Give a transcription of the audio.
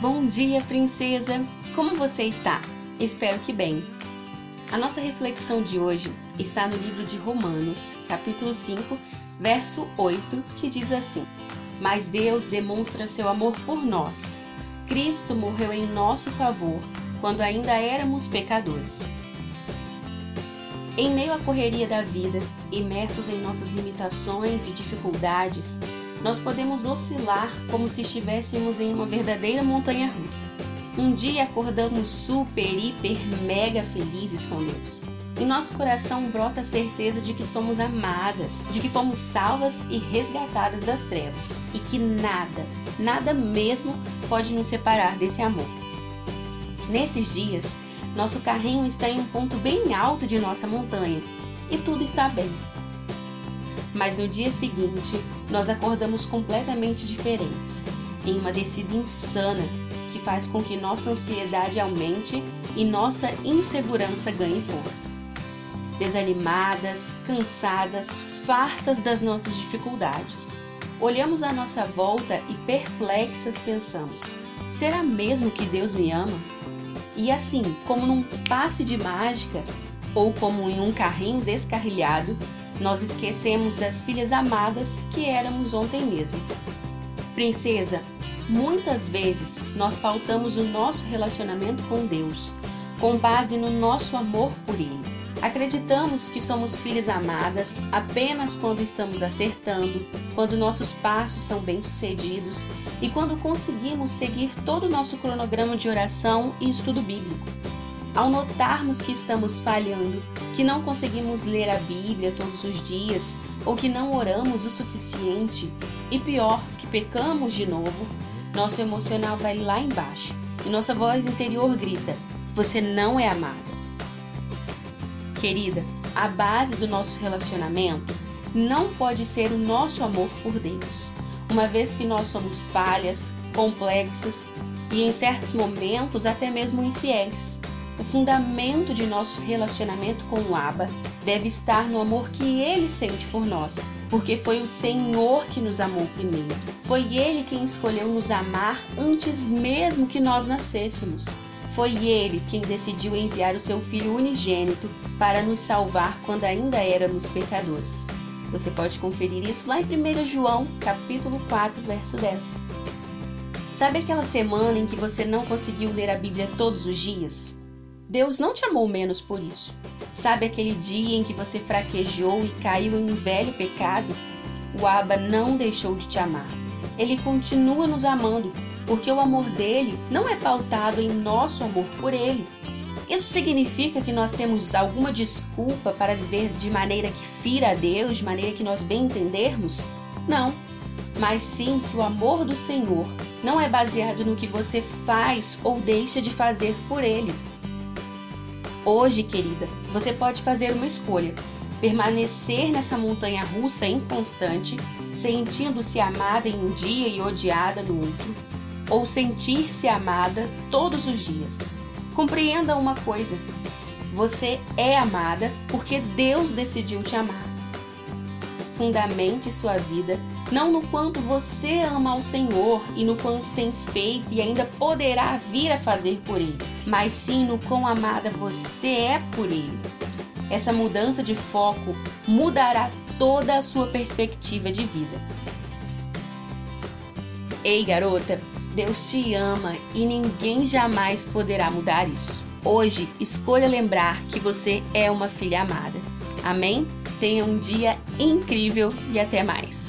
Bom dia, princesa! Como você está? Espero que bem. A nossa reflexão de hoje está no livro de Romanos, capítulo 5, verso 8, que diz assim: Mas Deus demonstra seu amor por nós. Cristo morreu em nosso favor quando ainda éramos pecadores. Em meio à correria da vida, imersos em nossas limitações e dificuldades, nós podemos oscilar como se estivéssemos em uma verdadeira montanha russa. Um dia acordamos super, hiper, mega felizes com Deus. Em nosso coração brota a certeza de que somos amadas, de que fomos salvas e resgatadas das trevas e que nada, nada mesmo pode nos separar desse amor. Nesses dias, nosso carrinho está em um ponto bem alto de nossa montanha e tudo está bem mas no dia seguinte nós acordamos completamente diferentes, em uma descida insana que faz com que nossa ansiedade aumente e nossa insegurança ganhe força. Desanimadas, cansadas, fartas das nossas dificuldades. Olhamos à nossa volta e perplexas pensamos: será mesmo que Deus me ama? E assim, como num passe de mágica, ou como em um carrinho descarrilhado, nós esquecemos das filhas amadas que éramos ontem mesmo. Princesa, muitas vezes nós pautamos o nosso relacionamento com Deus com base no nosso amor por Ele. Acreditamos que somos filhas amadas apenas quando estamos acertando, quando nossos passos são bem-sucedidos e quando conseguimos seguir todo o nosso cronograma de oração e estudo bíblico. Ao notarmos que estamos falhando, que não conseguimos ler a Bíblia todos os dias ou que não oramos o suficiente, e pior, que pecamos de novo, nosso emocional vai lá embaixo e nossa voz interior grita: Você não é amada. Querida, a base do nosso relacionamento não pode ser o nosso amor por Deus, uma vez que nós somos falhas, complexas e em certos momentos até mesmo infiéis. O fundamento de nosso relacionamento com o Abba deve estar no amor que ele sente por nós, porque foi o Senhor que nos amou primeiro. Foi ele quem escolheu nos amar antes mesmo que nós nascêssemos. Foi ele quem decidiu enviar o seu filho unigênito para nos salvar quando ainda éramos pecadores. Você pode conferir isso lá em 1 João, capítulo 4, verso 10. Sabe aquela semana em que você não conseguiu ler a Bíblia todos os dias? Deus não te amou menos por isso. Sabe aquele dia em que você fraquejou e caiu em um velho pecado? O Abba não deixou de te amar. Ele continua nos amando, porque o amor dele não é pautado em nosso amor por ele. Isso significa que nós temos alguma desculpa para viver de maneira que fira a Deus, de maneira que nós bem entendermos? Não. Mas sim que o amor do Senhor não é baseado no que você faz ou deixa de fazer por ele Hoje, querida, você pode fazer uma escolha: permanecer nessa montanha russa inconstante, sentindo-se amada em um dia e odiada no outro, ou sentir-se amada todos os dias. Compreenda uma coisa: você é amada porque Deus decidiu te amar. Fundamente sua vida não no quanto você ama ao Senhor e no quanto tem feito e ainda poderá vir a fazer por Ele, mas sim no quão amada você é por Ele. Essa mudança de foco mudará toda a sua perspectiva de vida. Ei, garota, Deus te ama e ninguém jamais poderá mudar isso. Hoje, escolha lembrar que você é uma filha amada. Amém? Tenha um dia incrível e até mais.